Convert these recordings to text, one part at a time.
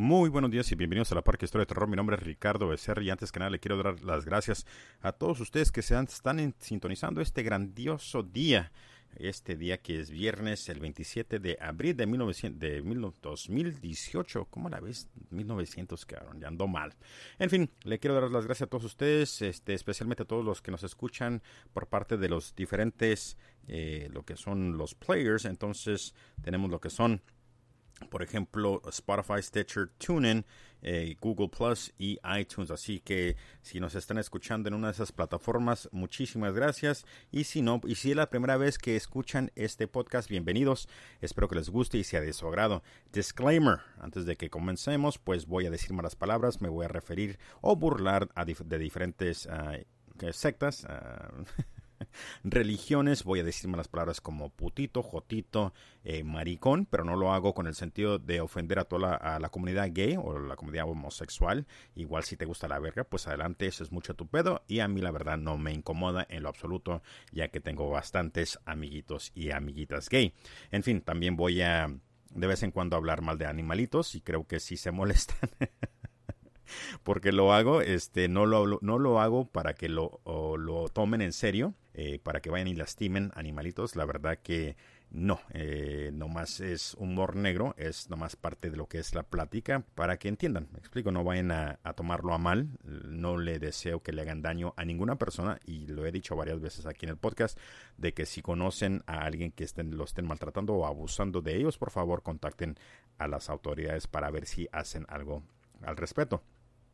Muy buenos días y bienvenidos a la Parque Historia de Terror. Mi nombre es Ricardo Becerra y antes que nada le quiero dar las gracias a todos ustedes que se están sintonizando este grandioso día. Este día que es viernes, el 27 de abril de, 1900, de 2018. ¿Cómo la ves? 1900, cabrón, ya ando mal. En fin, le quiero dar las gracias a todos ustedes, este, especialmente a todos los que nos escuchan por parte de los diferentes, eh, lo que son los players. Entonces, tenemos lo que son por ejemplo, Spotify, Stitcher, TuneIn, eh, Google Plus y iTunes. Así que si nos están escuchando en una de esas plataformas, muchísimas gracias. Y si no, y si es la primera vez que escuchan este podcast, bienvenidos. Espero que les guste y sea de su agrado. Disclaimer: antes de que comencemos, pues voy a decir malas palabras, me voy a referir o burlar de diferentes ah, sectas. Ah, religiones, voy a decirme las palabras como putito, jotito, eh, maricón, pero no lo hago con el sentido de ofender a toda la comunidad gay o la comunidad homosexual. Igual si te gusta la verga, pues adelante, eso es mucho tu pedo y a mí la verdad no me incomoda en lo absoluto, ya que tengo bastantes amiguitos y amiguitas gay. En fin, también voy a de vez en cuando hablar mal de animalitos y creo que si se molestan. porque lo hago, este, no lo, no lo hago para que lo, lo tomen en serio, eh, para que vayan y lastimen animalitos. La verdad que no, eh, nomás es humor negro, es nomás parte de lo que es la plática para que entiendan. Me explico, no vayan a, tomarlo a mal. No le deseo que le hagan daño a ninguna persona y lo he dicho varias veces aquí en el podcast de que si conocen a alguien que estén, lo estén maltratando o abusando de ellos, por favor contacten a las autoridades para ver si hacen algo al respecto.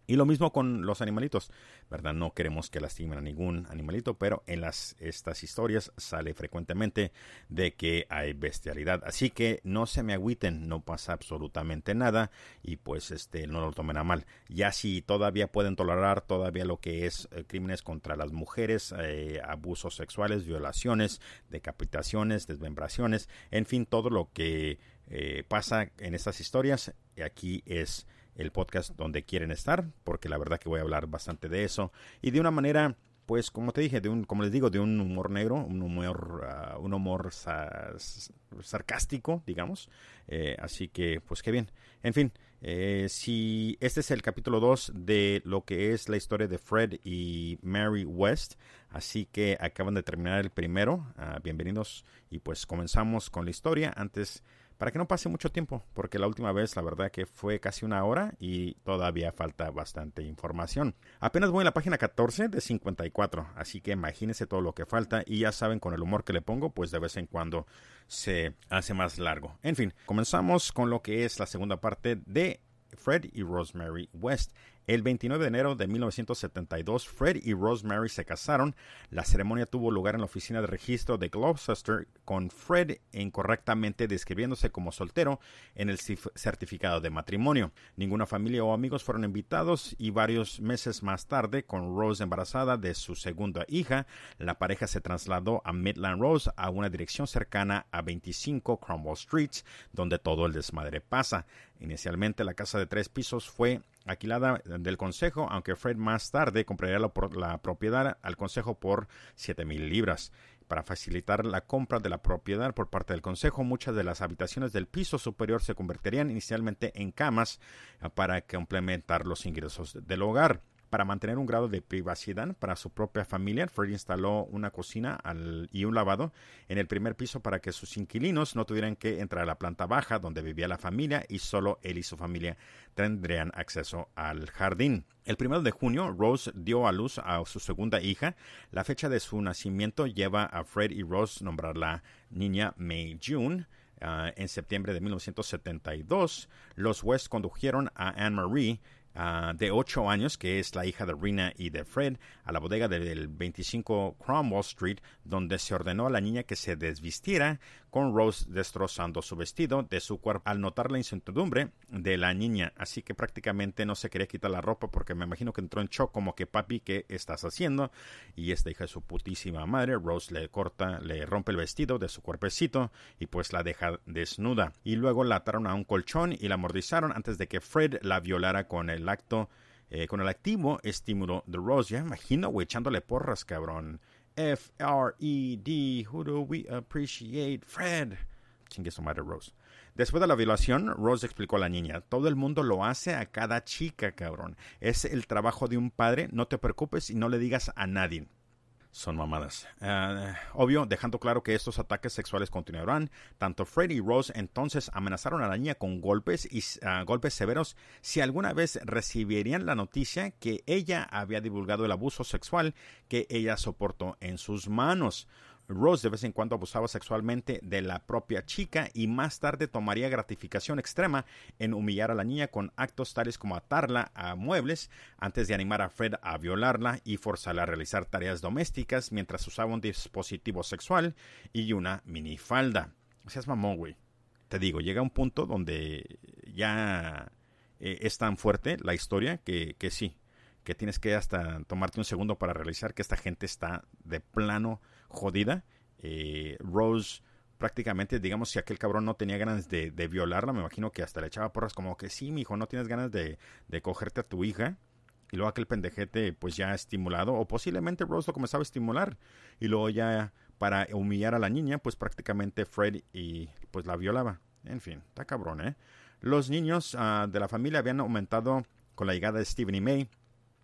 Y lo mismo con los animalitos, ¿verdad? No queremos que lastimen a ningún animalito, pero en las, estas historias sale frecuentemente de que hay bestialidad. Así que no se me agüiten, no pasa absolutamente nada y pues este no lo tomen a mal. Ya si todavía pueden tolerar todavía lo que es eh, crímenes contra las mujeres, eh, abusos sexuales, violaciones, decapitaciones, desmembraciones, en fin, todo lo que eh, pasa en estas historias, aquí es el podcast donde quieren estar, porque la verdad que voy a hablar bastante de eso y de una manera pues como te dije, de un, como les digo, de un humor negro, un humor, uh, un humor sarcástico, digamos. Eh, así que, pues qué bien. En fin, eh, si este es el capítulo 2 de lo que es la historia de Fred y Mary West, así que acaban de terminar el primero. Uh, bienvenidos y pues comenzamos con la historia. Antes para que no pase mucho tiempo, porque la última vez la verdad que fue casi una hora y todavía falta bastante información. Apenas voy en la página 14 de 54, así que imagínense todo lo que falta y ya saben con el humor que le pongo, pues de vez en cuando se hace más largo. En fin, comenzamos con lo que es la segunda parte de Fred y Rosemary West. El 29 de enero de 1972, Fred y Rosemary se casaron. La ceremonia tuvo lugar en la oficina de registro de Gloucester, con Fred incorrectamente describiéndose como soltero en el certificado de matrimonio. Ninguna familia o amigos fueron invitados y varios meses más tarde, con Rose embarazada de su segunda hija, la pareja se trasladó a Midland Rose, a una dirección cercana a 25 Cromwell Street, donde todo el desmadre pasa. Inicialmente la casa de tres pisos fue alquilada del consejo, aunque Fred más tarde compraría la, propiedad al consejo por siete mil libras. Para facilitar la compra de la propiedad por parte del Consejo, muchas de las habitaciones del piso superior se convertirían inicialmente en camas eh, para complementar los ingresos del hogar. Para mantener un grado de privacidad para su propia familia, Fred instaló una cocina y un lavado en el primer piso para que sus inquilinos no tuvieran que entrar a la planta baja donde vivía la familia y solo él y su familia tendrían acceso al jardín. El primero de junio, Rose dio a luz a su segunda hija. La fecha de su nacimiento lleva a Fred y Rose nombrar la niña May June. Ah, en septiembre de 1972, los West condujeron a Anne Marie Ah, de 8 años, que es la hija de Rina y de Fred, a la bodega del 25 Cromwell Street, donde se ordenó a la niña que se desvistiera, con Rose destrozando su vestido de su cuerpo al notar la incertidumbre de la niña. Así que prácticamente no se quería quitar la ropa porque me imagino que entró en shock como que papi, ¿qué estás haciendo? Y esta hija de su putísima madre, Rose le corta, le rompe el vestido de su cuerpecito y pues la deja desnuda. Y luego la ataron a un colchón y la amortizaron antes de que Fred la violara con el acto, eh, con el activo estímulo de Rose. Ya imagino, güey, echándole porras, cabrón. F-R-E-D, who do we appreciate? Fred. Chingue su madre, Rose. Después de la violación, Rose explicó a la niña, todo el mundo lo hace a cada chica, cabrón. Es el trabajo de un padre, no te preocupes y no le digas a nadie. Son mamadas. Ah, obvio, dejando claro que estos ataques sexuales continuarán, tanto Freddy y Rose entonces amenazaron a la niña con golpes y ah, golpes severos si alguna vez recibirían la noticia que ella había divulgado el abuso sexual que ella soportó en sus manos. Rose de vez en cuando abusaba sexualmente de la propia chica y más tarde tomaría gratificación extrema en humillar a la niña con actos tales como atarla a muebles antes de animar a Fred a violarla y forzarla a realizar tareas domésticas mientras usaba un dispositivo sexual y una minifalda. Seas mamón, güey. Te digo, llega un punto donde ya eh, es tan fuerte la historia que, que sí, que tienes que hasta tomarte un segundo para realizar que esta gente está de plano jodida. Eh, Rose prácticamente, digamos, si aquel cabrón no tenía ganas de, violarla, me imagino que hasta le echaba porras como que sí, mi hijo, no tienes ganas de, de cogerte a tu hija. Y luego aquel pendejete, pues ya estimulado, o posiblemente Rose lo comenzaba a estimular. Y luego ya, para humillar a la niña, pues prácticamente Fred y pues la violaba. En fin, está cabrón, ¿eh? Los niños ah, de la familia habían aumentado con la llegada de Steven y May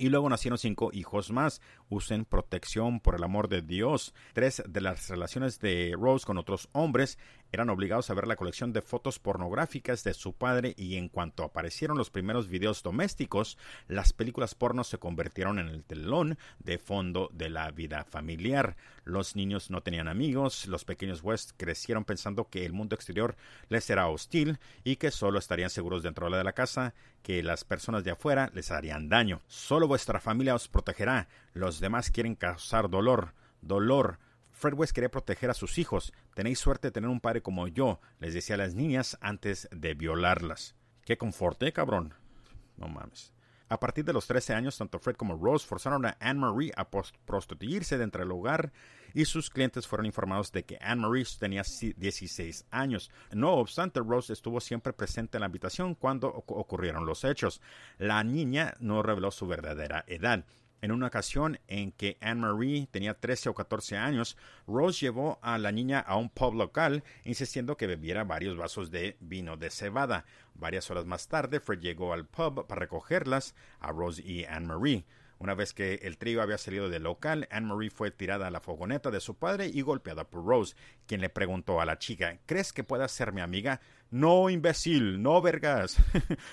y luego nacieron cinco hijos más. Usen protección por el amor de Dios. Tres de las relaciones de Rose con otros hombres eran obligados a ver la colección de fotos pornográficas de su padre y en cuanto aparecieron los primeros videos domésticos, las películas porno se convirtieron en el telón de fondo de la vida familiar. Los niños no tenían amigos, los pequeños West crecieron pensando que el mundo exterior les era hostil y que solo estarían seguros dentro de la casa, que las personas de afuera les harían daño. Solo vuestra familia os protegerá, los demás quieren causar dolor, dolor, Fred West quería proteger a sus hijos. Tenéis suerte de tener un padre como yo, les decía a las niñas antes de violarlas. Qué conforte, cabrón. No mames. A partir de los 13 años, tanto Fred como Rose forzaron a Anne-Marie a prostituirse dentro del hogar y sus clientes fueron informados de que Anne-Marie tenía 16 años. No obstante, Rose estuvo siempre presente en la habitación cuando ocurrieron los hechos. La niña no reveló su verdadera edad. En una ocasión en que Anne-Marie tenía 13 o 14 años, Rose llevó a la niña a un pub local, insistiendo que bebiera varios vasos de vino de cebada. Varias horas más tarde, Fred llegó al pub para recogerlas a Rose y Anne-Marie. Una vez que el trío había salido del local, Anne-Marie fue tirada a la fogoneta de su padre y golpeada por Rose, quien le preguntó a la chica, ¿crees que pueda ser mi amiga? No, imbécil, no, vergas.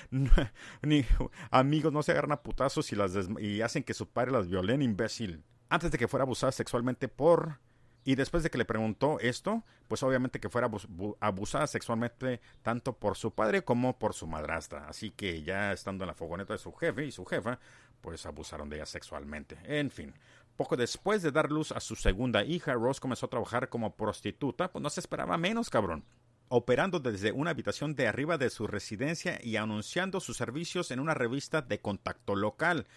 ni, amigos no se agarran a putazos y, las y hacen que su padre las violen, imbécil. Antes de que fuera abusada sexualmente por y después de que le preguntó esto, pues obviamente que fuera abusada sexualmente tanto por su padre como por su madrastra. Así que ya estando en la fogoneta de su jefe y su jefa, pues abusaron de ella sexualmente. En fin, poco después de dar luz a su segunda hija, Rose comenzó a trabajar como prostituta, pues no se esperaba menos, cabrón operando desde una habitación de arriba de su residencia y anunciando sus servicios en una revista de contacto local.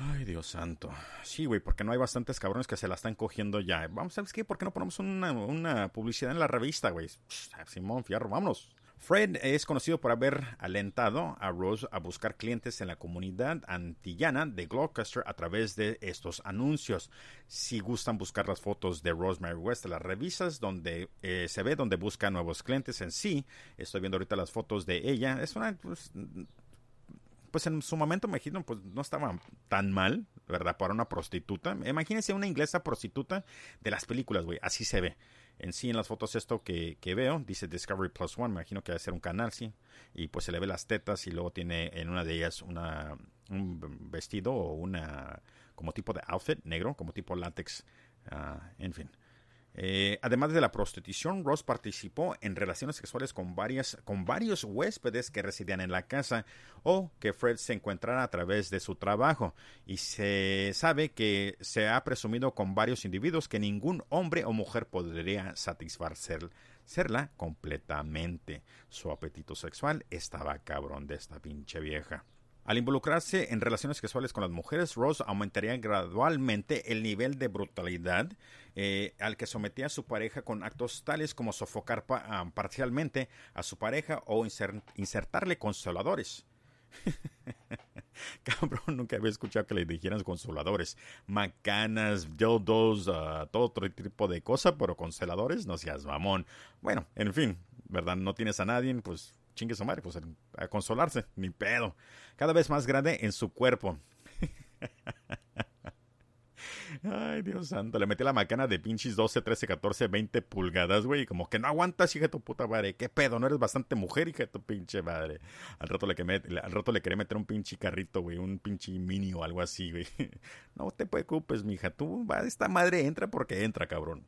Ay, Dios santo. Sí, güey, porque no hay bastantes cabrones que se la están cogiendo ya. Vamos, ¿sabes qué? ¿Por qué no ponemos una, publicidad en la revista, güey? Simón, fierro, vámonos. Fred es conocido por haber alentado a Rose a buscar clientes en la comunidad antillana de Gloucester a través de estos anuncios. Si gustan buscar las fotos de Rosemary West, las revistas donde eh, se ve donde busca nuevos clientes en sí. Estoy viendo ahorita las fotos de ella. Es una pues, pues en su momento me imagino, pues no estaba tan mal, ¿verdad? Para una prostituta. Imagínense una inglesa prostituta de las películas, güey. Así se ve. En sí, en las fotos esto que, que veo, dice Discovery Plus One, me imagino que debe ser un canal, sí. Y pues se le ve las tetas y luego tiene en una de ellas una, un vestido o una, como tipo de outfit negro, como tipo látex. Ah, en fin. Eh, además de la prostitución, Ross participó en relaciones sexuales con, varias, con varios huéspedes que residían en la casa o que Fred se encontrara a través de su trabajo. Y se sabe que se ha presumido con varios individuos que ningún hombre o mujer podría satisfacerla completamente. Su apetito sexual estaba cabrón de esta pinche vieja. Al involucrarse en relaciones sexuales con las mujeres, Rose aumentaría gradualmente el nivel de brutalidad eh, al que sometía a su pareja con actos tales como sofocar ah, parcialmente a su pareja o insertarle consoladores. Cabrón, nunca había escuchado que le dijeran consoladores. Macanas, dildos, uh, todo otro tipo de cosas, pero consoladores, no seas mamón. Bueno, en fin, ¿verdad? No tienes a nadie, pues chingue su madre, pues a consolarse, ni pedo. Cada vez más grande en su cuerpo. Ay, Dios santo. Le metí la macana de pinches 12, 13, 14, 20 pulgadas, güey. Como que no aguantas, hija de tu puta madre. ¿Qué pedo? ¿No eres bastante mujer, hija de tu pinche madre? Al rato le, le quería meter un pinche carrito, güey. Un pinche mini o algo así, güey. No te preocupes, mija. Tú, va, esta madre entra porque entra, cabrón.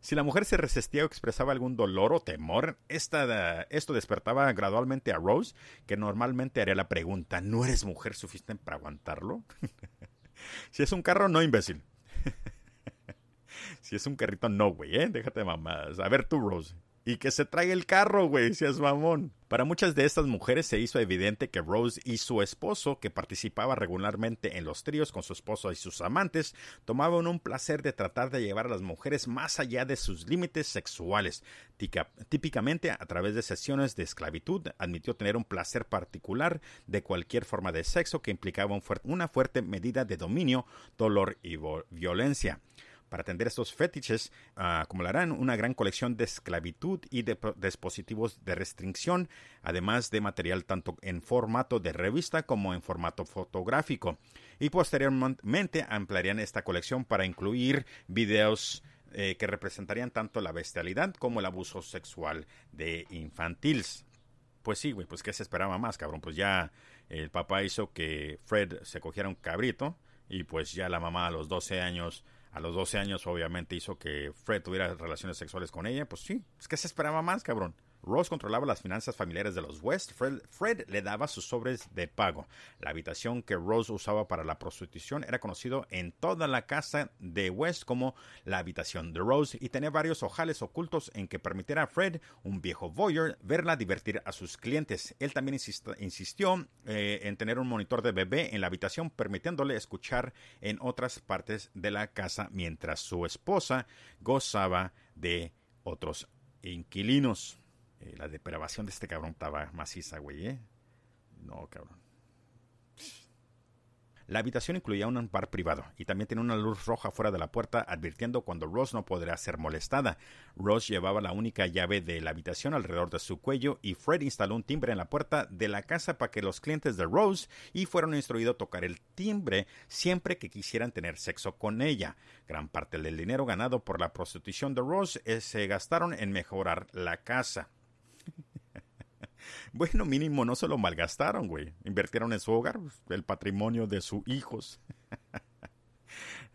Si la mujer se resistía o expresaba algún dolor o temor, esta, esto despertaba gradualmente a Rose, que normalmente haría la pregunta, ¿no eres mujer suficiente para aguantarlo? si es un carro, no, imbécil. si es un carrito, no, güey, ¿eh? Déjate de mamadas. A ver tú, Rose. Y que se traiga el carro, güey, si es mamón. Para muchas de estas mujeres se hizo evidente que Rose y su esposo, que participaba regularmente en los tríos con su esposo y sus amantes, tomaban un placer de tratar de llevar a las mujeres más allá de sus límites sexuales. Típicamente, a través de sesiones de esclavitud, admitió tener un placer particular de cualquier forma de sexo que implicaba una fuerte medida de dominio, dolor y violencia. Para atender estos fetiches, ah, acumularán una gran colección de esclavitud y de dispositivos de restricción, además de material tanto en formato de revista como en formato fotográfico. Y posteriormente ampliarían esta colección para incluir videos eh, que representarían tanto la bestialidad como el abuso sexual de infantiles. Pues sí, güey, pues qué se esperaba más, cabrón. Pues ya el papá hizo que Fred se cogiera un cabrito y pues ya la mamá a los 12 años a los 12 años obviamente hizo que Fred tuviera relaciones sexuales con ella, pues sí, es que se esperaba más, cabrón. Rose controlaba las finanzas familiares de los West. Fred, le daba sus sobres de pago. La habitación que Rose usaba para la prostitución era conocido en toda la casa de West como la habitación de Rose y tenía varios ojales ocultos en que permitiera a Fred, un viejo voyeur, verla divertir a sus clientes. Él también insistió eh, en tener un monitor de bebé en la habitación, permitiéndole escuchar en otras partes de la casa mientras su esposa gozaba de otros inquilinos. Eh, la depravación de este cabrón estaba maciza, güey, ¿eh? No, cabrón. La habitación incluía un bar privado y también tenía una luz roja fuera de la puerta advirtiendo cuando Rose no podría ser molestada. Rose llevaba la única llave de la habitación alrededor de su cuello y Fred instaló un timbre en la puerta de la casa para que los clientes de Rose y fueron instruidos a tocar el timbre siempre que quisieran tener sexo con ella. Gran parte del dinero ganado por la prostitución de Rose eh, se gastaron en mejorar la casa. Bueno, mínimo no se lo malgastaron, güey. Invirtieron en su hogar el patrimonio de sus hijos.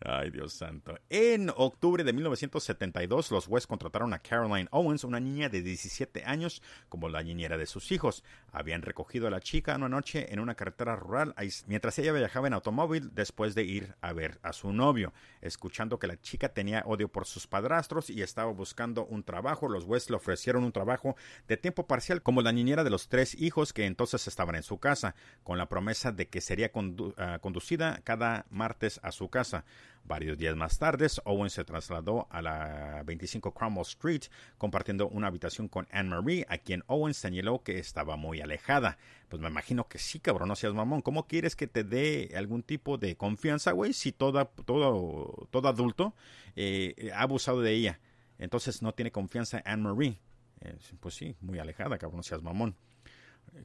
Ay, Dios santo. En octubre de 1972, los West contrataron a Caroline Owens, una niña de 17 años, como la niñera de sus hijos. Habían recogido a la chica una noche en una carretera rural mientras ella viajaba en automóvil después de ir a ver a su novio. Escuchando que la chica tenía odio por sus padrastros y estaba buscando un trabajo, los West le ofrecieron un trabajo de tiempo parcial como la niñera de los tres hijos que entonces estaban en su casa, con la promesa de que sería ah, conducida cada martes a su casa. Varios días más tarde, Owen se trasladó a la 25 Cromwell Street, compartiendo una habitación con Anne Marie, a quien Owen señaló que estaba muy alejada. Pues me imagino que sí, cabrón, no seas mamón. ¿Cómo quieres que te dé algún tipo de confianza, güey, si toda, todo, todo adulto eh, ha abusado de ella? Entonces no tiene confianza Anne Marie. Eh, pues sí, muy alejada, cabrón, no seas mamón.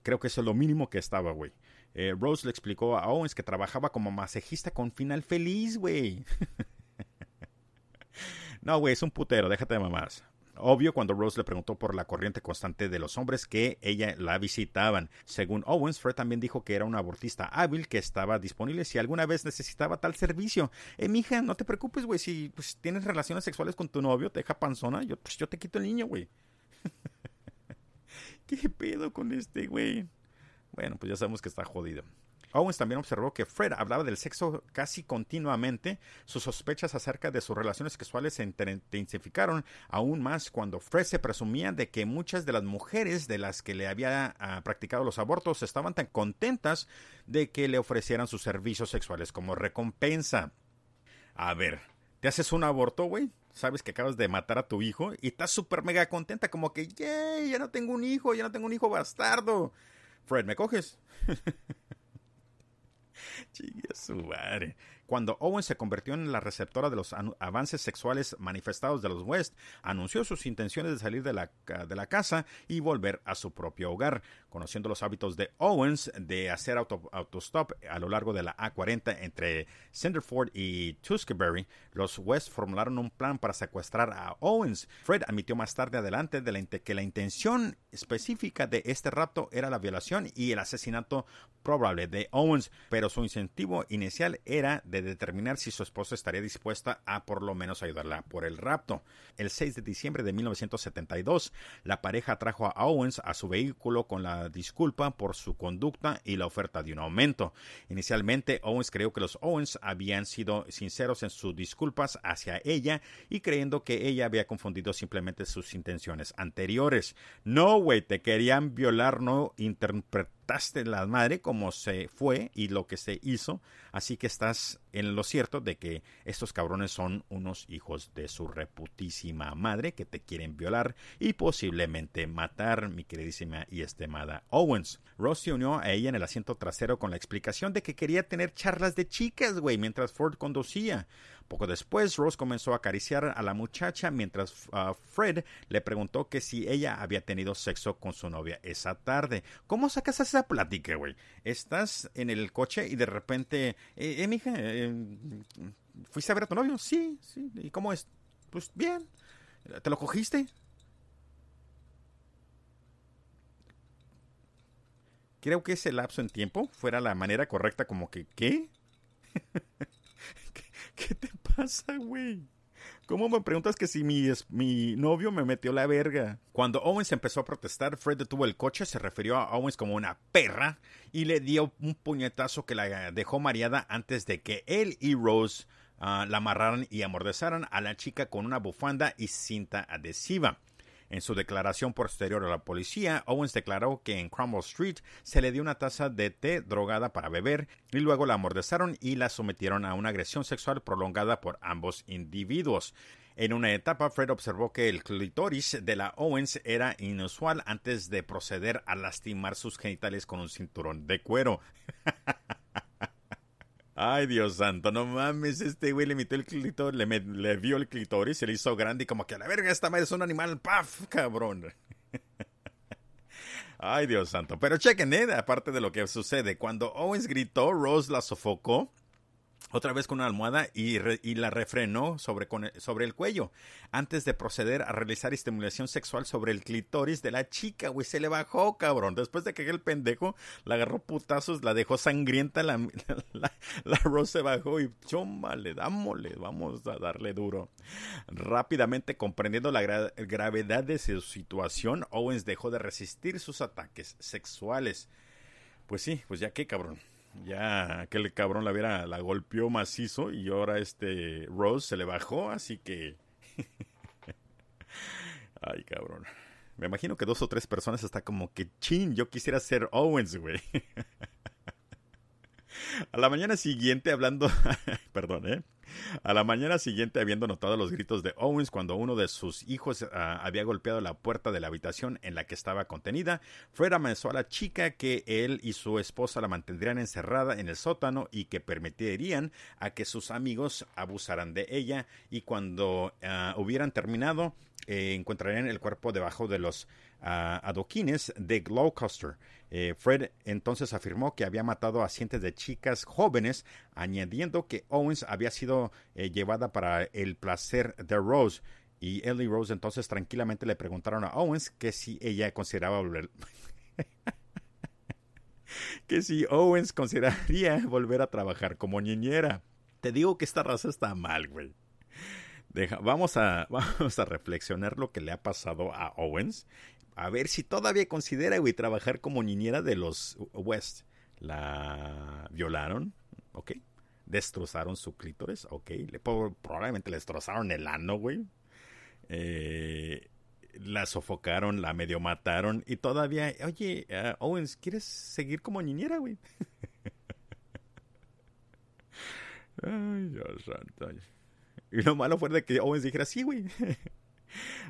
Creo que eso es lo mínimo que estaba, güey. Eh, Rose le explicó a Owens que trabajaba como masajista con final feliz, güey. no, güey, es un putero, déjate de mamás. Obvio cuando Rose le preguntó por la corriente constante de los hombres que ella la visitaban. Según Owens, Fred también dijo que era un abortista hábil que estaba disponible si alguna vez necesitaba tal servicio. Eh, mija, no te preocupes, güey, si pues, tienes relaciones sexuales con tu novio, te deja panzona, yo, pues, yo te quito el niño, güey. ¿Qué pedo con este, güey? Bueno, pues ya sabemos que está jodido. Owens también observó que Fred hablaba del sexo casi continuamente. Sus sospechas acerca de sus relaciones sexuales se intensificaron aún más cuando Fred se presumía de que muchas de las mujeres de las que le había ah, practicado los abortos estaban tan contentas de que le ofrecieran sus servicios sexuales como recompensa. A ver, ¿te haces un aborto, güey? Sabes que acabas de matar a tu hijo y estás súper mega contenta, como que, ¡yay! Ya no tengo un hijo, ya no tengo un hijo bastardo. Fred, ¿me coges? Chigue su madre. Cuando Owen se convirtió en la receptora de los avances sexuales manifestados de los West, anunció sus intenciones de salir de la, de la casa y volver a su propio hogar. Conociendo los hábitos de Owens de hacer auto, autostop a lo largo de la A40 entre Cinderford y Tuskeberry, los West formularon un plan para secuestrar a Owens. Fred admitió más tarde adelante de la, que la intención específica de este rapto era la violación y el asesinato probable de Owens, pero su incentivo inicial era de determinar si su esposa estaría dispuesta a por lo menos ayudarla por el rapto. El 6 de diciembre de 1972, la pareja trajo a Owens a su vehículo con la disculpa por su conducta y la oferta de un aumento. Inicialmente, Owens creyó que los Owens habían sido sinceros en sus disculpas hacia ella y creyendo que ella había confundido simplemente sus intenciones anteriores. No, güey, te querían violar, no interpretar la madre como se fue y lo que se hizo, así que estás en lo cierto de que estos cabrones son unos hijos de su reputísima madre que te quieren violar y posiblemente matar, mi queridísima y estimada Owens. Ross se unió a ella en el asiento trasero con la explicación de que quería tener charlas de chicas, güey, mientras Ford conducía. Poco después, Rose comenzó a acariciar a la muchacha mientras uh, Fred le preguntó que si ella había tenido sexo con su novia esa tarde. ¿Cómo sacas esa plática, güey? Estás en el coche y de repente, eh, eh mija, eh, ¿fuiste a ver a tu novio? Sí, sí. ¿Y cómo es? Pues bien. ¿Te lo cogiste? Creo que ese lapso en tiempo fuera la manera correcta como que, ¿qué? ¿Qué te pasa, güey? ¿Cómo me preguntas que si mi, mi novio me metió la verga? Cuando Owens empezó a protestar, Fred detuvo el coche, se refirió a Owens como una perra y le dio un puñetazo que la dejó mareada antes de que él y Rose ah, la amarraran y amordezaran a la chica con una bufanda y cinta adhesiva. En su declaración posterior a la policía, Owens declaró que en Cromwell Street se le dio una taza de té drogada para beber y luego la amordezaron y la sometieron a una agresión sexual prolongada por ambos individuos. En una etapa, Fred observó que el clitoris de la Owens era inusual antes de proceder a lastimar sus genitales con un cinturón de cuero. Ay, Dios santo, no mames, este güey le metió el clitoris, le, le vio el clitoris, se le hizo grande y como que a la verga, esta madre es un animal, paf, cabrón. Ay, Dios santo. Pero chequen, ¿eh? aparte de lo que sucede, cuando Owens gritó, Rose la sofocó otra vez con una almohada y, la refrenó sobre, sobre el cuello antes de proceder a realizar estimulación sexual sobre el clitoris de la chica, güey. Se le bajó, cabrón. Después de que el pendejo la agarró putazos, la dejó sangrienta, la, la, la Rose se bajó y le dámosle, vamos a darle duro. Rápidamente comprendiendo la gravedad de su situación, Owens dejó de resistir sus ataques sexuales. Pues sí, pues ya qué, cabrón ya aquel cabrón la viera, la golpeó macizo y ahora este Rose se le bajó, así que... Ay, cabrón. Me imagino que dos o tres personas está como que chin, yo quisiera ser Owens, güey. A la mañana siguiente, hablando, perdón, ¿eh? A la mañana siguiente, habiendo notado los gritos de Owens cuando uno de sus hijos ah, había golpeado la puerta de la habitación en la que estaba contenida, Fred amenazó a la chica que él y su esposa la mantendrían encerrada en el sótano y que permitirían a que sus amigos abusaran de ella. Y cuando ah, hubieran terminado eh, encontrarían el cuerpo debajo de los ah, adoquines de Gloucester. Eh, Fred entonces afirmó que había matado a cientos de chicas jóvenes, añadiendo que Owens había sido eh, llevada para el placer de Rose. Y y Rose entonces tranquilamente le preguntaron a Owens que si ella consideraba volver. que si Owens consideraría volver a trabajar como niñera. Te digo que esta raza está mal, güey. Vamos, a, vamos a reflexionar lo que le ha pasado a Owens a ver si todavía considera, güey, trabajar como niñera de los West. La violaron, ok. Destrozaron su clítoris, ok. Le, probablemente le destrozaron el ano, güey. Eh, la sofocaron, la medio mataron y todavía, oye, uh, Owens, ¿quieres seguir como niñera, güey? Ay, Dios santo. Y lo malo fue de que Owens dijera, sí, güey.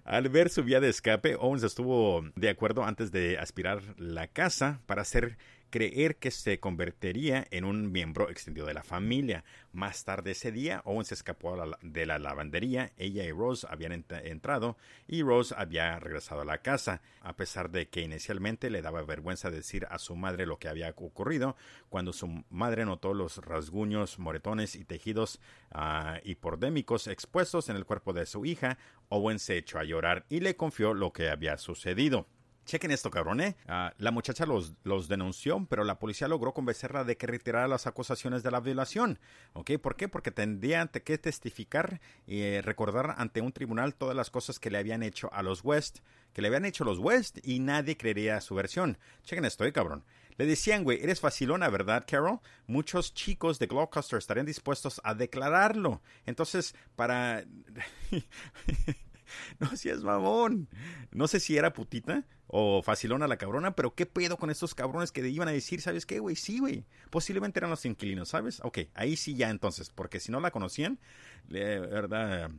Al ver su vía de escape, Owens estuvo de acuerdo antes de aspirar la casa para hacer creer que se convertiría en un miembro extendido de la familia. Más tarde ese día, Owen se escapó de la lavandería, ella y Rose habían entrado y Rose había regresado a la casa, a pesar de que inicialmente le daba vergüenza decir a su madre lo que había ocurrido, cuando su madre notó los rasguños, moretones y tejidos uh, hipodémicos expuestos en el cuerpo de su hija, Owen se echó a llorar y le confió lo que había sucedido. Chequen esto, cabrón, ¿eh? Ah, la muchacha los, los, denunció, pero la policía logró convencerla de que retirara las acusaciones de la violación. ¿Ok? ¿Por qué? Porque tendría que testificar y eh, recordar ante un tribunal todas las cosas que le habían hecho a los West, que le habían hecho los West y nadie creería su versión. Chequen esto, ¿eh, cabrón? Le decían, güey, eres facilona, ¿verdad, Carol? Muchos chicos de Gloucester estarían dispuestos a declararlo. Entonces, para... no es mamón. No sé si era putita o facilona la cabrona, pero qué pedo con estos cabrones que iban a decir, ¿sabes qué, güey? Sí, güey. Posiblemente eran los inquilinos, ¿sabes? Ok, ahí sí ya entonces, porque si no la conocían, verdad,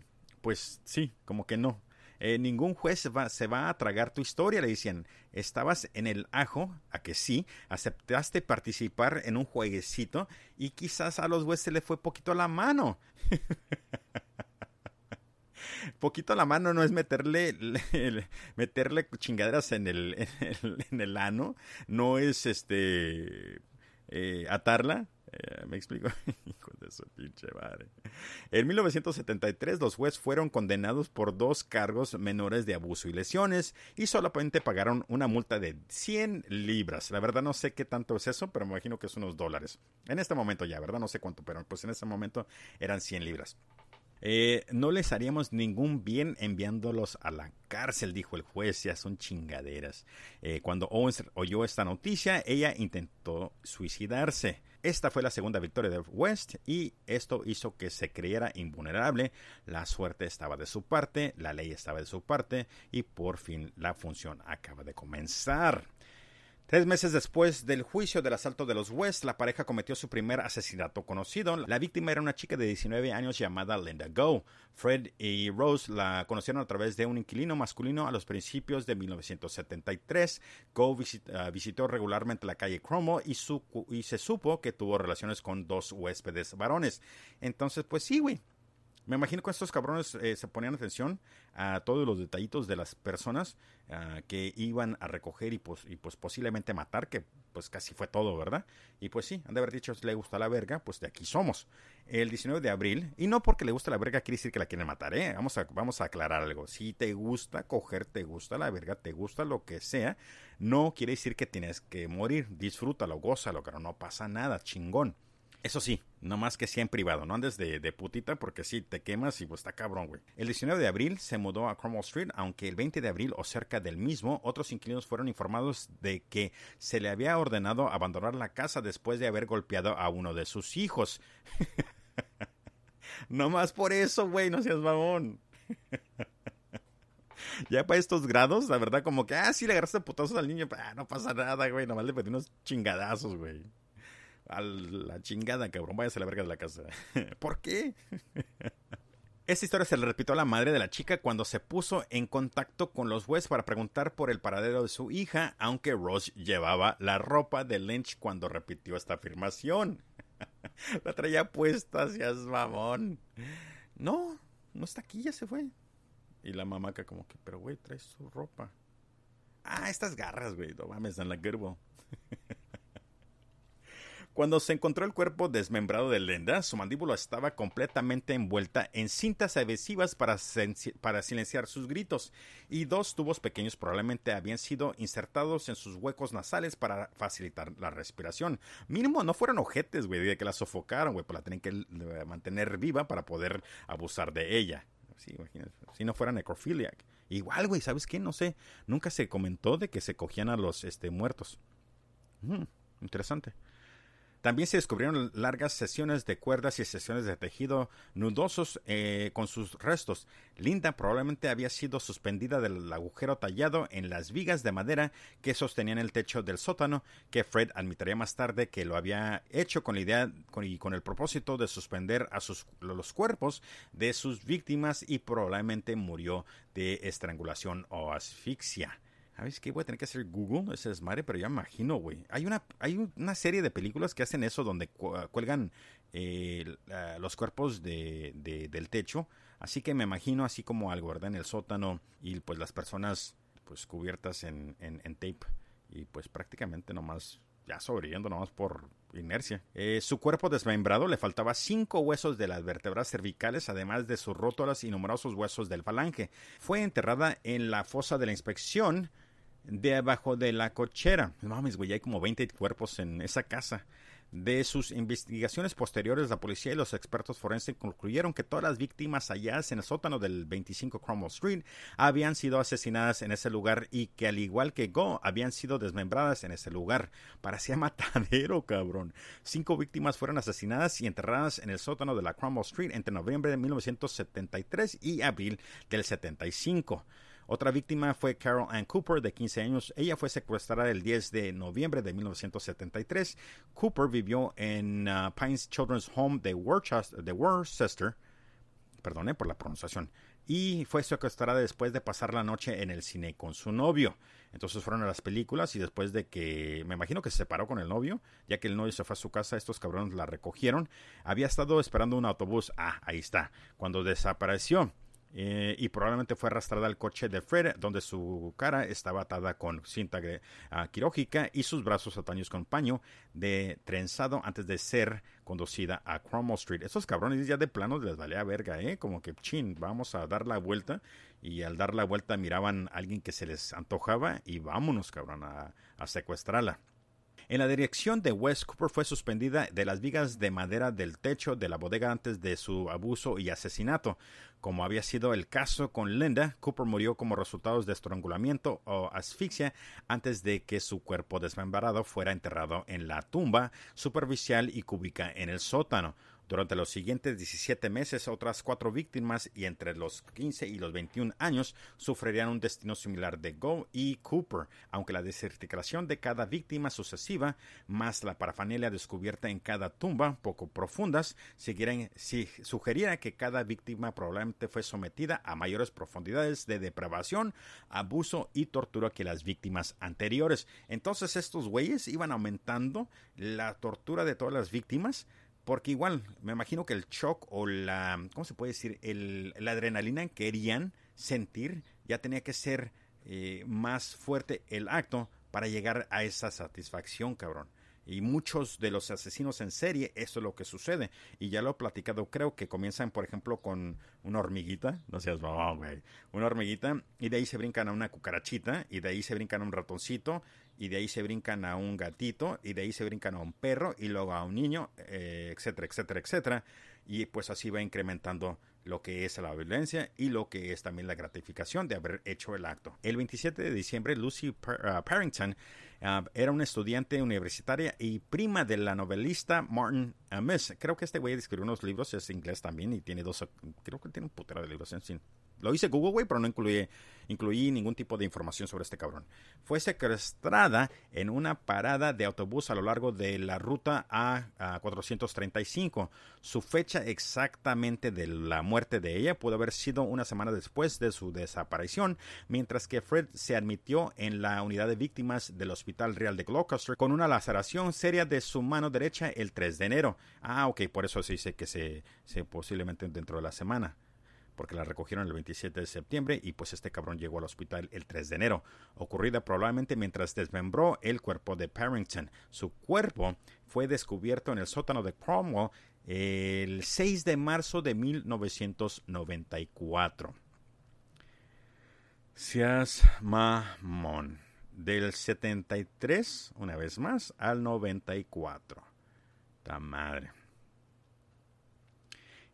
pues sí, como que no. Eh, ningún juez va, se va a tragar tu historia, le decían. Estabas en el ajo, a que sí, aceptaste participar en un jueguecito y quizás a los jueces se le fue poquito la mano. poquito la mano no es meterle, meterle chingaderas en el, en el, ano, no es este eh, atarla. Eh, ¿Me explico? Hijo de su pinche madre. En 1973 los jueces fueron condenados por dos cargos menores de abuso y lesiones y solamente pagaron una multa de 100 libras. La verdad no sé qué tanto es eso, pero me imagino que es unos dólares. En este momento ya, ¿verdad? No sé cuánto, pero pues en ese momento eran 100 libras. Eh, no les haríamos ningún bien enviándolos a la cárcel, dijo el juez, ya son chingaderas. Eh, cuando Owens oyó esta noticia, ella intentó suicidarse. Esta fue la segunda victoria de West y esto hizo que se creyera invulnerable. La suerte estaba de su parte, la ley estaba de su parte y por fin la función acaba de comenzar. Tres meses después del juicio del asalto de los West, la pareja cometió su primer asesinato conocido. La víctima era una chica de 19 años llamada Linda Go. Fred y Rose la conocieron a través de un inquilino masculino a los principios de 1973. Go ah, visitó regularmente la calle Cromwell y, y se supo que tuvo relaciones con dos huéspedes varones. Entonces, pues sí, güey me imagino que estos cabrones eh, se ponían atención a todos los detallitos de las personas ah, que iban a recoger y pues, posiblemente matar, que pues casi fue todo, ¿verdad? Y pues sí, han de haber dicho, si le gusta la verga, pues de aquí somos. El 19 de abril, y no porque le gusta la verga quiere decir que la quieren matar, ¿eh? Vamos a, vamos a aclarar algo. Si te gusta coger, te gusta la verga, te gusta lo que sea, no quiere decir que tienes que morir. Disfrútalo, gózalo, pero no pasa nada, chingón. Eso sí, no más que sea en privado, no andes de, putita porque sí, te quemas y pues está cabrón, güey. El 19 de abril se mudó a Cromwell Street, aunque el 20 de abril o cerca del mismo, otros inquilinos fueron informados de que se le había ordenado abandonar la casa después de haber golpeado a uno de sus hijos. no más por eso, güey, no seas mamón. ya para estos grados, la verdad, como que, ah, sí, le agarraste putazos al niño, ah, no pasa nada, güey, nomás le pedí unos chingadazos, güey. A la chingada, cabrón. Váyase a la verga de la casa. ¿Por qué? Esta historia se le repitió a la madre de la chica cuando se puso en contacto con los jueces para preguntar por el paradero de su hija, aunque Ross llevaba la ropa de Lynch cuando repitió esta afirmación. la traía puesta, es mamón. No, no está aquí, ya se fue. Y la mamaca como que, pero güey, trae su ropa. Ah, estas garras, güey, no mames, en la gerbo. Cuando se encontró el cuerpo desmembrado de Lenda, su mandíbula estaba completamente envuelta en cintas adhesivas para, para, silenciar sus gritos, y dos tubos pequeños probablemente habían sido insertados en sus huecos nasales para facilitar la respiración. Mínimo no fueron ojetes, güey, de que la sofocaron, güey, pues la tenían que mantener viva para poder abusar de ella. Sí, si no fuera necrophiliac. Igual, güey, ¿sabes qué? No sé, nunca se comentó de que se cogían a los este, muertos. Mm, interesante. También se descubrieron largas sesiones de cuerdas y sesiones de tejido nudosos eh, con sus restos. Linda probablemente había sido suspendida del agujero tallado en las vigas de madera que sostenían el techo del sótano, que Fred admitiría más tarde que lo había hecho con la idea y con el propósito de suspender a sus, los cuerpos de sus víctimas y probablemente murió de estrangulación o asfixia. ¿Sabes qué? Voy a tener que hacer Google ese desmadre, pero ya me imagino, güey. Hay una, hay una serie de películas que hacen eso donde cuelgan eh, los cuerpos de, del techo. Así que me imagino así como algo, ¿verdad? En el sótano y pues las personas pues cubiertas en, en, en tape y pues prácticamente nomás ya sobreviviendo nomás por inercia. Eh, su cuerpo desmembrado le faltaba cinco huesos de las vértebras cervicales, además de sus rótulas y numerosos huesos del falange. Fue enterrada en la fosa de la inspección debajo de la cochera. Mames, güey, hay como 20 cuerpos en esa casa. De sus investigaciones posteriores, la policía y los expertos forenses concluyeron que todas las víctimas halladas en el sótano del 25 Cromwell Street habían sido asesinadas en ese lugar y que al igual que Go, habían sido desmembradas en ese lugar. Parecía matadero, cabrón. Cinco víctimas fueron asesinadas y enterradas en el sótano de la Cromwell Street entre noviembre de 1973 y abril del 75. Otra víctima fue Carol Ann Cooper, de 15 años. Ella fue secuestrada el 10 de noviembre de 1973. Cooper vivió en uh, Pines Children's Home de Worcester, de Worcester perdone por la pronunciación, y fue secuestrada después de pasar la noche en el cine con su novio. Entonces fueron a las películas y después de que, me imagino que se separó con el novio, ya que el novio se fue a su casa, estos cabrones la recogieron. Había estado esperando un autobús. Ah, ahí está. Cuando desapareció. Eh, y probablemente fue arrastrada al coche de Fred, donde su cara estaba atada con cinta uh, quirúrgica y sus brazos ataños con paño de trenzado antes de ser conducida a Cromwell Street. Esos cabrones ya de plano les valía verga, ¿eh? Como que, chin, vamos a dar la vuelta. Y al dar la vuelta miraban a alguien que se les antojaba y vámonos, cabrón, a, a secuestrarla. En la dirección de West Cooper fue suspendida de las vigas de madera del techo de la bodega antes de su abuso y asesinato. Como había sido el caso con Linda, Cooper murió como resultado de estrangulamiento o asfixia antes de que su cuerpo desmembrado fuera enterrado en la tumba superficial y cúbica en el sótano. Durante los siguientes 17 meses, otras cuatro víctimas y entre los 15 y los 21 años sufrirían un destino similar de Go y Cooper, aunque la desertificación de cada víctima sucesiva, más la parafanelia descubierta en cada tumba, poco profundas, si, sugeriera que cada víctima probablemente fue sometida a mayores profundidades de depravación, abuso y tortura que las víctimas anteriores. Entonces estos güeyes iban aumentando la tortura de todas las víctimas porque igual, me imagino que el shock o la, ¿cómo se puede decir? El, la adrenalina que querían sentir ya tenía que ser eh, más fuerte el acto para llegar a esa satisfacción, cabrón. Y muchos de los asesinos en serie, eso es lo que sucede. Y ya lo he platicado, creo que comienzan, por ejemplo, con una hormiguita, no seas mamá, güey, una hormiguita, y de ahí se brincan a una cucarachita, y de ahí se brincan a un ratoncito, y de ahí se brincan a un gatito, y de ahí se brincan a un perro, y luego a un niño, eh, etcétera, etcétera, etcétera. Y pues así va incrementando lo que es la violencia y lo que es también la gratificación de haber hecho el acto. El 27 de diciembre, Lucy uh, Parrington uh, era una estudiante universitaria y prima de la novelista Martin Miss. Creo que este güey escribió unos libros, es inglés también y tiene dos, creo que tiene un putero de libros en sí. Lo hice Google, güey, pero no incluí, incluí ningún tipo de información sobre este cabrón. Fue secuestrada en una parada de autobús a lo largo de la ruta A435. Su fecha exactamente de la muerte de ella pudo haber sido una semana después de su desaparición, mientras que Fred se admitió en la unidad de víctimas del Hospital Real de Gloucester con una laceración seria de su mano derecha el 3 de enero. Ah, ok, por eso se dice que se, se posiblemente dentro de la semana porque la recogieron el 27 de septiembre y pues este cabrón llegó al hospital el 3 de enero, ocurrida probablemente mientras desmembró el cuerpo de Parrington. Su cuerpo fue descubierto en el sótano de Cromwell el 6 de marzo de 1994. Seas mamón. Del 73, una vez más, al 94. Ta madre.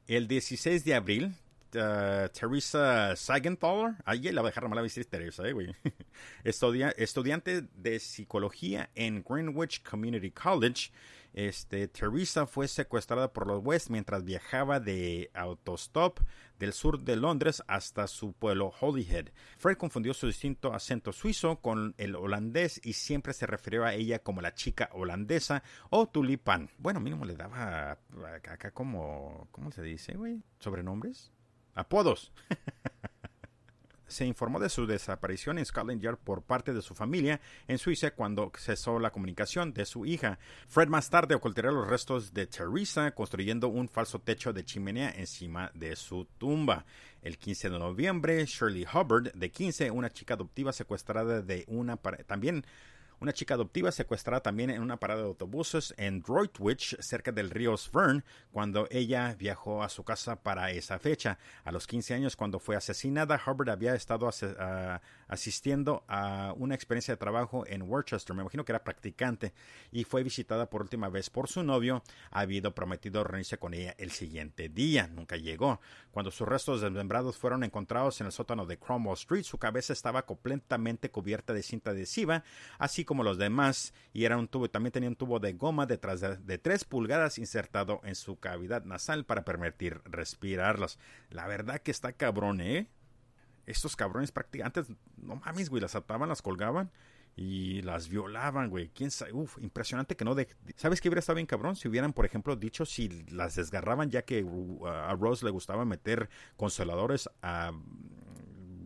El 16 de abril uh, Teresa Sagenthaler. Ahí la voy a dejar mal a Teresa, eh, güey. estudiante de psicología en Greenwich Community College. Este, Teresa fue secuestrada por los West mientras viajaba de autostop del sur de Londres hasta su pueblo Holyhead. Fred confundió su distinto acento suizo con el holandés y siempre se refirió a ella como la chica holandesa o tulipán. Bueno, mínimo le daba acá como, ¿cómo se dice, güey? ¿Sobrenombres? Apodos. se informó de su desaparición en Scotland Yard por parte de su familia en Suiza cuando cesó la comunicación de su hija. Fred más tarde ocultaría los restos de Teresa construyendo un falso techo de chimenea encima de su tumba. El 15 de noviembre, Shirley Hubbard, de 15, una chica adoptiva secuestrada de una también una chica adoptiva secuestrada también en una parada de autobuses en Droitwich, cerca del río Svern, cuando ella viajó a su casa para esa fecha. A los 15 años, cuando fue asesinada, Hubbard había estado asistiendo a una experiencia de trabajo en Worcester, me imagino que era practicante, y fue visitada por última vez por su novio. Ha habido prometido reunirse con ella el siguiente día. Nunca llegó. Cuando sus restos desmembrados fueron encontrados en el sótano de Cromwell Street, su cabeza estaba completamente cubierta de cinta adhesiva, así como los demás y era un tubo, también tenía un tubo de goma detrás de, de 3 pulgadas insertado en su cavidad nasal para permitir respirarlos. La verdad que está cabrón, ¿eh? Estos cabrones prácticamente, no mames, güey, las ataban, las colgaban y las violaban, güey. ¿Quién sabe? Uf, impresionante que no de... ¿Sabes qué hubiera estado bien cabrón? Si hubieran, por ejemplo, dicho si las desgarraban ya que uh, a Rose le gustaba meter consoladores a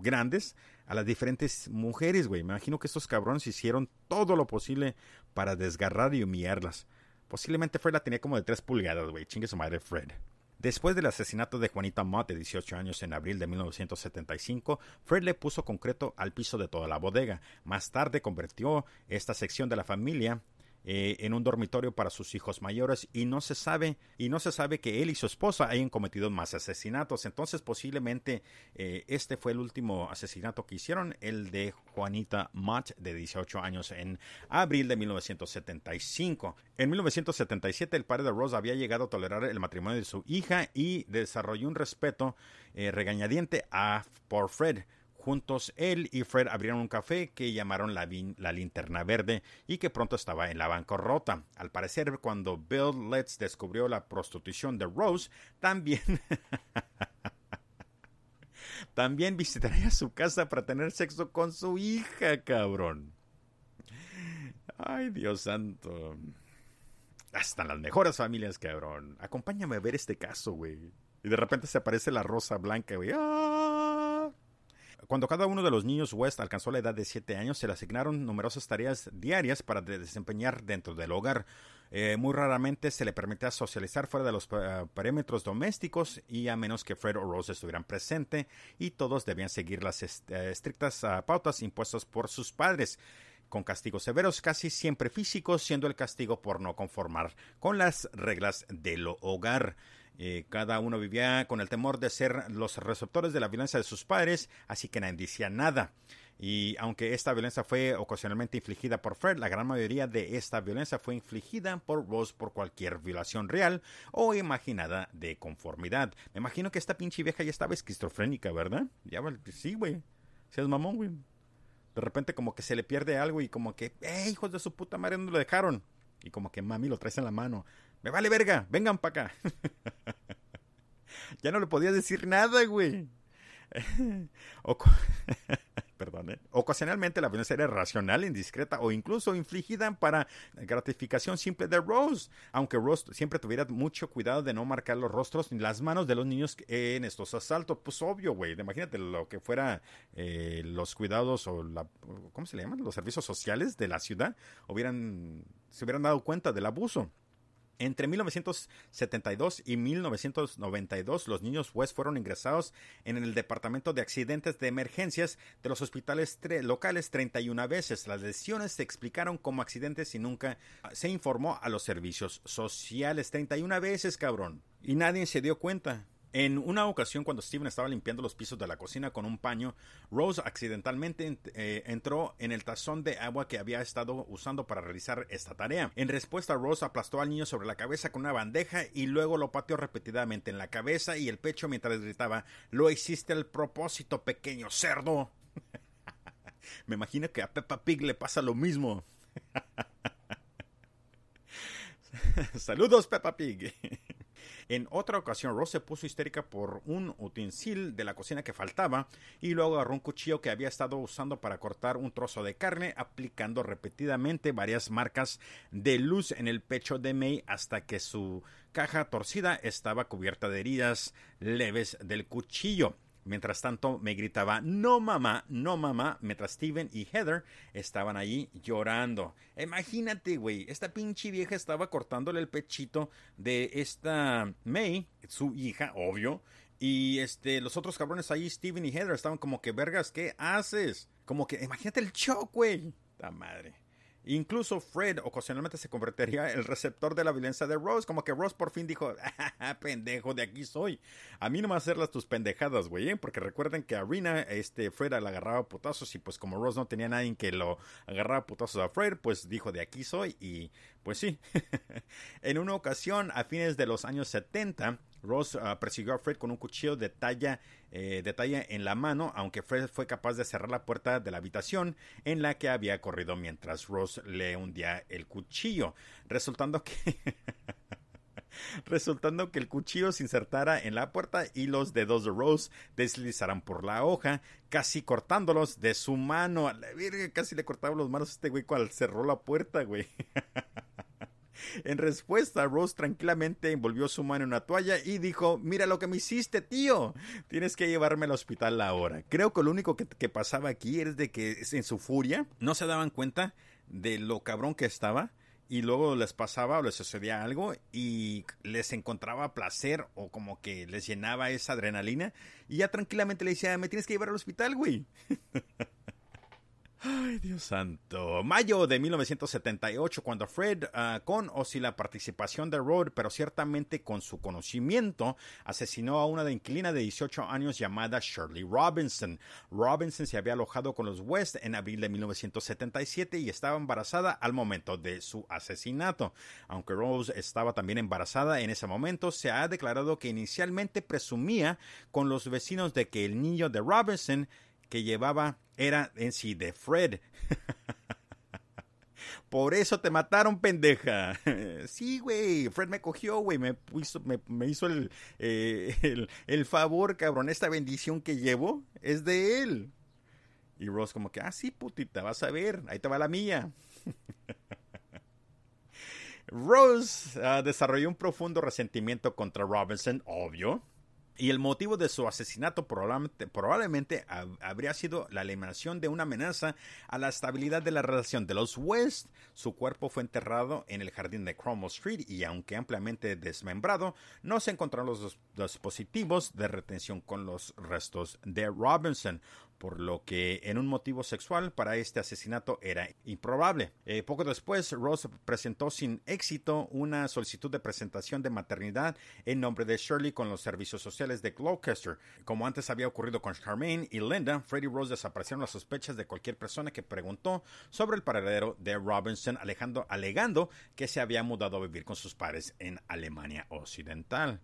grandes a las diferentes mujeres, güey. Me imagino que estos cabrones hicieron todo lo posible para desgarrar y humillarlas. Posiblemente Fred la tenía como de 3 pulgadas, güey. Chingue su madre Fred. Después del asesinato de Juanita Mott de 18 años en abril de 1975, Fred le puso concreto al piso de toda la bodega. Más tarde convirtió esta sección de la familia eh, en un dormitorio para sus hijos mayores y no se sabe y no se sabe que él y su esposa hayan cometido más asesinatos. Entonces posiblemente eh, este fue el último asesinato que hicieron el de Juanita Mott de 18 años en abril de 1975 en 1977 el padre de Rose había llegado a tolerar el matrimonio de su hija y desarrolló un respeto eh, regañadiente a por Fred Juntos, él y Fred abrieron un café que llamaron la, Linterna Verde y que pronto estaba en la bancarrota. Al parecer, cuando Bill Letts descubrió la prostitución de Rose, también... también visitaría su casa para tener sexo con su hija, cabrón. Ay, Dios santo. Hasta las mejores familias, cabrón. Acompáñame a ver este caso, güey. Y de repente se aparece la rosa blanca, güey. ¡Ah! Cuando cada uno de los niños West alcanzó la edad de 7 años, se le asignaron numerosas tareas diarias para desempeñar dentro del hogar. Eh, muy raramente se le permitía socializar fuera de los eh, parámetros domésticos y a menos que Fred o Rose estuvieran presentes y todos debían seguir las eh, estrictas ah, pautas impuestas por sus padres con castigos severos, casi siempre físicos, siendo el castigo por no conformar con las reglas del hogar. Eh, cada uno vivía con el temor de ser los receptores de la violencia de sus padres, así que nadie decía nada. Y aunque esta violencia fue ocasionalmente infligida por Fred, la gran mayoría de esta violencia fue infligida por Rose por cualquier violación real o imaginada de conformidad. Me imagino que esta pinche vieja ya estaba esquizofrénica, ¿verdad? Ya, sí, güey. Seas mamón, güey. De repente como que se le pierde algo y como que, ¡eh, hijos de su puta madre, no lo dejaron! Y como que mami lo traes en la mano. Me vale verga, vengan para acá. ya no le podía decir nada, güey. Perdón, ¿eh? Ocasionalmente la violencia era racional, indiscreta o incluso infligida para gratificación simple de Rose, aunque Rose siempre tuviera mucho cuidado de no marcar los rostros ni las manos de los niños en estos asaltos. Pues obvio, güey, imagínate lo que fuera eh, los cuidados o la, ¿cómo se le llaman? Los servicios sociales de la ciudad hubieran, se hubieran dado cuenta del abuso. Entre 1972 y 1992, los niños West fueron ingresados en el Departamento de Accidentes de Emergencias de los hospitales locales 31 veces. Las lesiones se explicaron como accidentes y nunca se informó a los servicios sociales. 31 veces, cabrón. Y nadie se dio cuenta. En una ocasión, cuando Steven estaba limpiando los pisos de la cocina con un paño, Rose accidentalmente eh, entró en el tazón de agua que había estado usando para realizar esta tarea. En respuesta, Rose aplastó al niño sobre la cabeza con una bandeja y luego lo pateó repetidamente en la cabeza y el pecho mientras gritaba: Lo hiciste al propósito, pequeño cerdo. Me imagino que a Peppa Pig le pasa lo mismo. Saludos, Peppa Pig. En otra ocasión, Rose se puso histérica por un utensil de la cocina que faltaba y luego agarró un cuchillo que había estado usando para cortar un trozo de carne, aplicando repetidamente varias marcas de luz en el pecho de May hasta que su caja torcida estaba cubierta de heridas leves del cuchillo. Mientras tanto me gritaba, no mamá, no mamá, mientras Steven y Heather estaban allí llorando. Imagínate, güey, esta pinche vieja estaba cortándole el pechito de esta May, su hija, obvio. Y este, los otros cabrones ahí, Steven y Heather, estaban como que, vergas, ¿qué haces? Como que, imagínate el shock, güey. La madre. Incluso Fred ocasionalmente se convertiría en el receptor de la violencia de Rose, como que Rose por fin dijo, ah, pendejo, de aquí soy. A mí no me hacerlas tus pendejadas, güey, ¿eh? porque recuerden que a Rina, este, Fred la agarraba putazos y pues como Rose no tenía nadie que lo agarraba putazos a Fred, pues dijo, de aquí soy y pues sí. en una ocasión, a fines de los años 70, Rose ah, persiguió a Fred con un cuchillo de talla, eh, de talla en la mano, aunque Fred fue capaz de cerrar la puerta de la habitación en la que había corrido mientras Rose le hundía el cuchillo, resultando que... resultando que el cuchillo se insertara en la puerta y los dedos de Rose deslizaran por la hoja, casi cortándolos de su mano. A la verga, casi le cortaba las manos a este güey cuando cerró la puerta, güey. En respuesta, Rose tranquilamente envolvió su mano en una toalla y dijo, mira lo que me hiciste, tío. Tienes que llevarme al hospital ahora. Creo que lo único que, pasaba aquí es de que en su furia no se daban cuenta de lo cabrón que estaba y luego les pasaba o les sucedía algo y les encontraba placer o como que les llenaba esa adrenalina y ya tranquilamente le decía, me tienes que llevar al hospital, güey. Ay, Dios santo. Mayo de 1978, cuando Fred, ah, con o sin la participación de Rod, pero ciertamente con su conocimiento, asesinó a una de inquilina de 18 años llamada Shirley Robinson. Robinson se había alojado con los West en abril de 1977 y estaba embarazada al momento de su asesinato. Aunque Rose estaba también embarazada en ese momento, se ha declarado que inicialmente presumía con los vecinos de que el niño de Robinson que llevaba era en sí de Fred. Por eso te mataron, pendeja. Sí, güey. Fred me cogió, güey. Me hizo, me, hizo el, eh, el, el, favor, cabrón. Esta bendición que llevo es de él. Y Rose como que, ah, sí, putita, vas a ver. Ahí te va la mía. Rose ah, desarrolló un profundo resentimiento contra Robinson, obvio y el motivo de su asesinato probablemente, habría sido la eliminación de una amenaza a la estabilidad de la relación de los West. Su cuerpo fue enterrado en el jardín de Cromwell Street y aunque ampliamente desmembrado, no se encontraron los dispositivos de retención con los restos de Robinson por lo que en un motivo sexual para este asesinato era improbable. Eh, poco después, Rose presentó sin éxito una solicitud de presentación de maternidad en nombre de Shirley con los servicios sociales de Gloucester. Como antes había ocurrido con Charmaine y Linda, Freddy Rose desaparecieron las sospechas de cualquier persona que preguntó sobre el paradero de Robinson, alegando que se había mudado a vivir con sus padres en Alemania Occidental.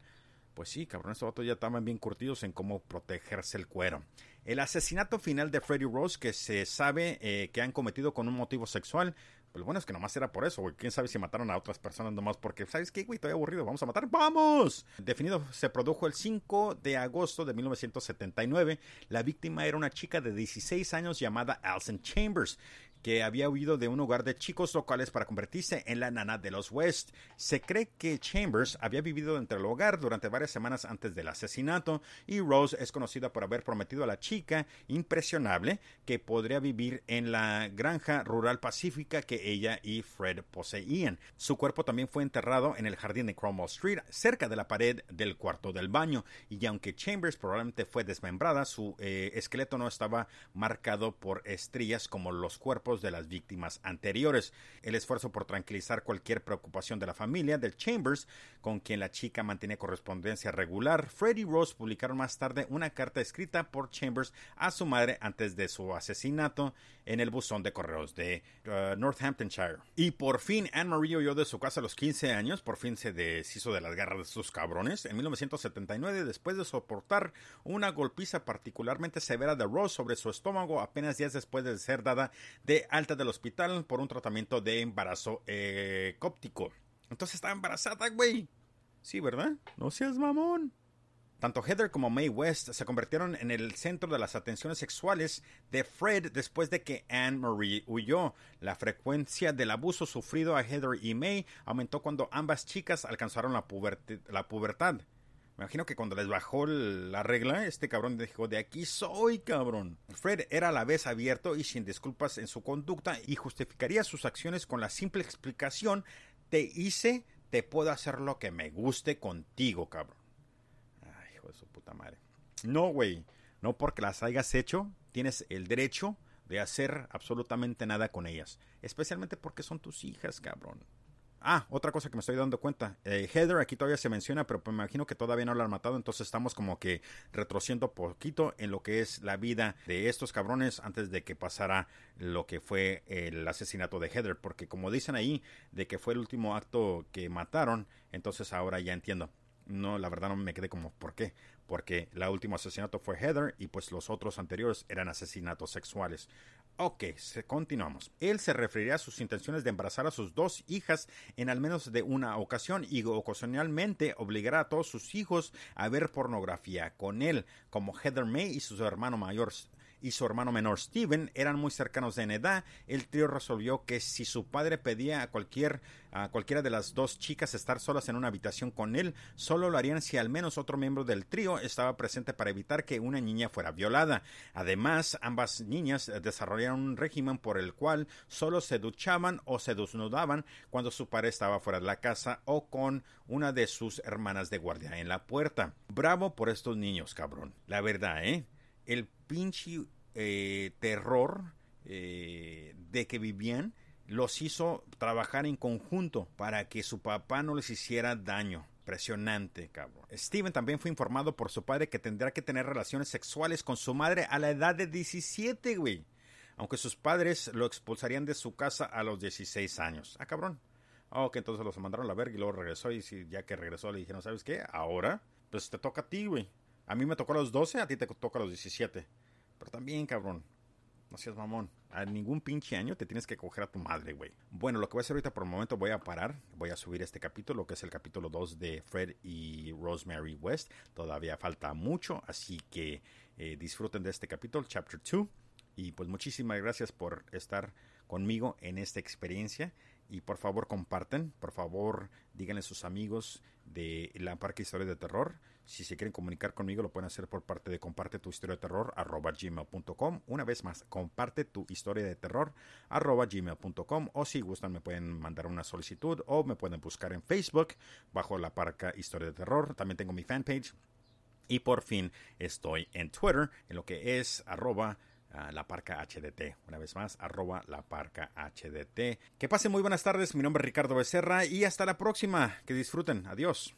Pues sí, cabrón, estos vatos ya estaban bien curtidos en cómo protegerse el cuero. El asesinato final de Freddy Rose, que se sabe eh, que han cometido con un motivo sexual, pues bueno es que nomás era por eso, güey. Quién sabe si mataron a otras personas nomás porque, ¿sabes qué, güey? Estoy aburrido, vamos a matar. ¡Vamos! Definido, se produjo el 5 de agosto de 1979. La víctima era una chica de 16 años llamada Alison Chambers que había huido de un hogar de chicos locales para convertirse en la nana de los West. Se cree que Chambers había vivido dentro del hogar durante varias semanas antes del asesinato y Rose es conocida por haber prometido a la chica impresionable que podría vivir en la granja rural pacífica que ella y Fred poseían. Su cuerpo también fue enterrado en el jardín de Cromwell Street, cerca de la pared del cuarto del baño, y aunque Chambers probablemente fue desmembrada, su eh, esqueleto no estaba marcado por estrías como los cuerpos de las víctimas anteriores. El esfuerzo por tranquilizar cualquier preocupación de la familia del Chambers, con quien la chica mantiene correspondencia regular, Freddy y Rose publicaron más tarde una carta escrita por Chambers a su madre antes de su asesinato en el buzón de correos de uh, Northamptonshire. Y por fin Anne Marie huyó de su casa a los 15 años, por fin se deshizo de las garras de sus cabrones. En 1979, después de soportar una golpiza particularmente severa de Rose sobre su estómago apenas días después de ser dada de alta del hospital por un tratamiento de embarazo eh, cóptico. Entonces estaba embarazada, güey. Sí, ¿verdad? No seas mamón. Tanto Heather como Mae West se convirtieron en el centro de las atenciones sexuales de Fred después de que Anne Marie huyó. La frecuencia del abuso sufrido a Heather y Mae aumentó cuando ambas chicas alcanzaron la pubertad. Me imagino que cuando les bajó la regla, este cabrón dijo, de aquí soy, cabrón. Fred era a la vez abierto y sin disculpas en su conducta y justificaría sus acciones con la simple explicación, te hice, te puedo hacer lo que me guste contigo, cabrón. Ay, hijo de su puta madre. No, güey, no porque las hayas hecho, tienes el derecho de hacer absolutamente nada con ellas. Especialmente porque son tus hijas, cabrón. Ah, otra cosa que me estoy dando cuenta. Eh, Heather aquí todavía se menciona, pero me imagino que todavía no la han matado. Entonces estamos como que retrociendo poquito en lo que es la vida de estos cabrones antes de que pasara lo que fue el asesinato de Heather. Porque como dicen ahí, de que fue el último acto que mataron, entonces ahora ya entiendo. No, la verdad no me quedé como, ¿por qué? Porque el último asesinato fue Heather y pues los otros anteriores eran asesinatos sexuales. Ok, continuamos. Él se referirá a sus intenciones de embarazar a sus dos hijas en al menos de una ocasión y ocasionalmente obligará a todos sus hijos a ver pornografía con él, como Heather May y su hermano mayor y su hermano menor Steven eran muy cercanos en edad, el trío resolvió que si su padre pedía a cualquier a cualquiera de las dos chicas estar solas en una habitación con él, solo lo harían si al menos otro miembro del trío estaba presente para evitar que una niña fuera violada. Además, ambas niñas desarrollaron un régimen por el cual solo se duchaban o se desnudaban cuando su padre estaba fuera de la casa o con una de sus hermanas de guardia en la puerta. Bravo por estos niños, cabrón. La verdad, ¿eh? El pinche eh, terror eh, de que vivían los hizo trabajar en conjunto para que su papá no les hiciera daño. Impresionante, cabrón. Steven también fue informado por su padre que tendrá que tener relaciones sexuales con su madre a la edad de 17, güey. Aunque sus padres lo expulsarían de su casa a los 16 años. Ah, cabrón. Ah, ok, entonces los mandaron a la verga y luego regresó. Y ya que regresó le dijeron, ¿sabes qué? Ahora, pues te toca a ti, güey. A mí me tocó a los 12, a ti te toca a los 17. Pero también, cabrón. No seas mamón. A ningún pinche año te tienes que coger a tu madre, güey. Bueno, lo que voy a hacer ahorita por el momento voy a parar. Voy a subir este capítulo, que es el capítulo 2 de Fred y Rosemary West. Todavía falta mucho, así que eh, disfruten de este capítulo, Chapter 2. Y pues muchísimas gracias por estar conmigo en esta experiencia. Y por favor comparten, por favor díganle a sus amigos de la Parque Historia de Terror si se quieren comunicar conmigo, lo pueden hacer por parte de comparte tu historia de terror arroba gmail.com. Una vez más, comparte tu historia de terror arroba gmail.com. O si gustan, me pueden mandar una solicitud o me pueden buscar en Facebook bajo la parca historia de terror. También tengo mi fanpage. Y por fin estoy en Twitter, en lo que es arroba ah, la parca HDT. Una vez más, arroba la parca HDT. Que pasen muy buenas tardes. Mi nombre es Ricardo Becerra y hasta la próxima. Que disfruten. Adiós.